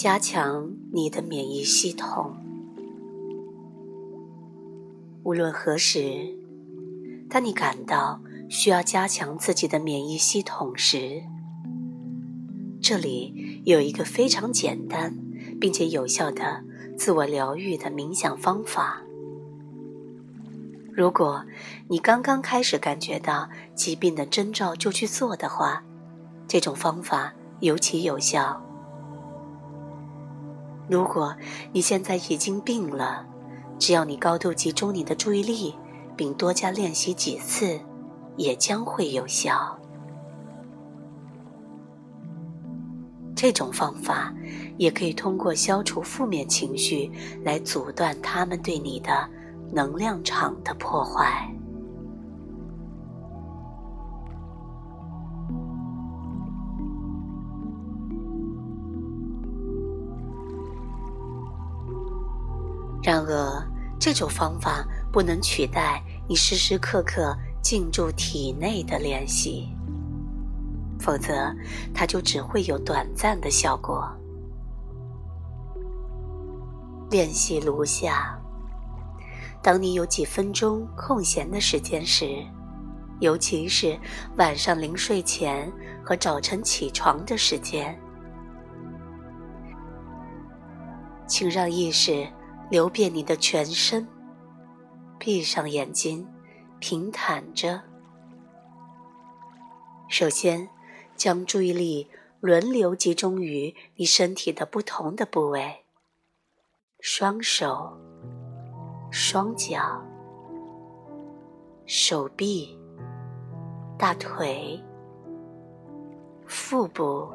加强你的免疫系统。无论何时，当你感到需要加强自己的免疫系统时，这里有一个非常简单并且有效的自我疗愈的冥想方法。如果你刚刚开始感觉到疾病的征兆就去做的话，这种方法尤其有效。如果你现在已经病了，只要你高度集中你的注意力，并多加练习几次，也将会有效。这种方法也可以通过消除负面情绪来阻断他们对你的能量场的破坏。然而，这种方法不能取代你时时刻刻进驻体内的练习，否则它就只会有短暂的效果。练习如下：当你有几分钟空闲的时间时，尤其是晚上临睡前和早晨起床的时间，请让意识。流遍你的全身，闭上眼睛，平躺着。首先，将注意力轮流集中于你身体的不同的部位：双手、双脚、手臂、大腿、腹部、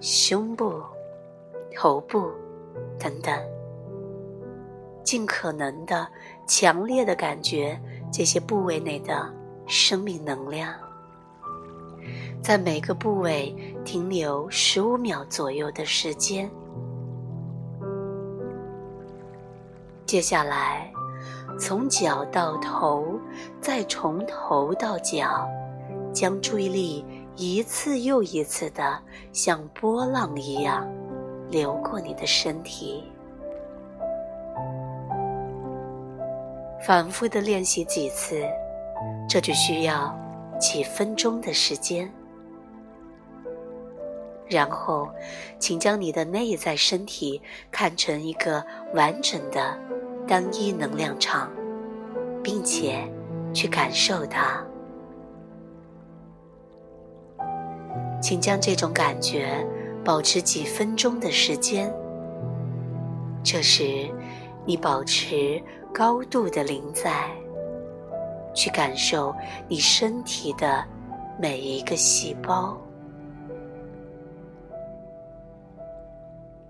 胸部、头部。等等，尽可能的强烈的感觉这些部位内的生命能量，在每个部位停留十五秒左右的时间。接下来，从脚到头，再从头到脚，将注意力一次又一次的像波浪一样。流过你的身体，反复的练习几次，这就需要几分钟的时间。然后，请将你的内在身体看成一个完整的单一能量场，并且去感受它。请将这种感觉。保持几分钟的时间，这时你保持高度的临在，去感受你身体的每一个细胞。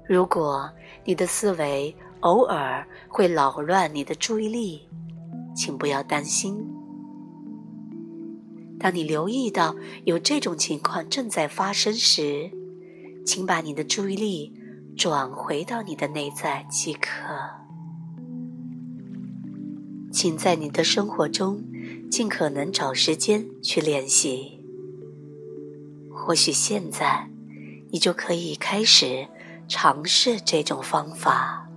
如果你的思维偶尔会扰乱你的注意力，请不要担心。当你留意到有这种情况正在发生时，请把你的注意力转回到你的内在即可。请在你的生活中尽可能找时间去练习。或许现在，你就可以开始尝试这种方法。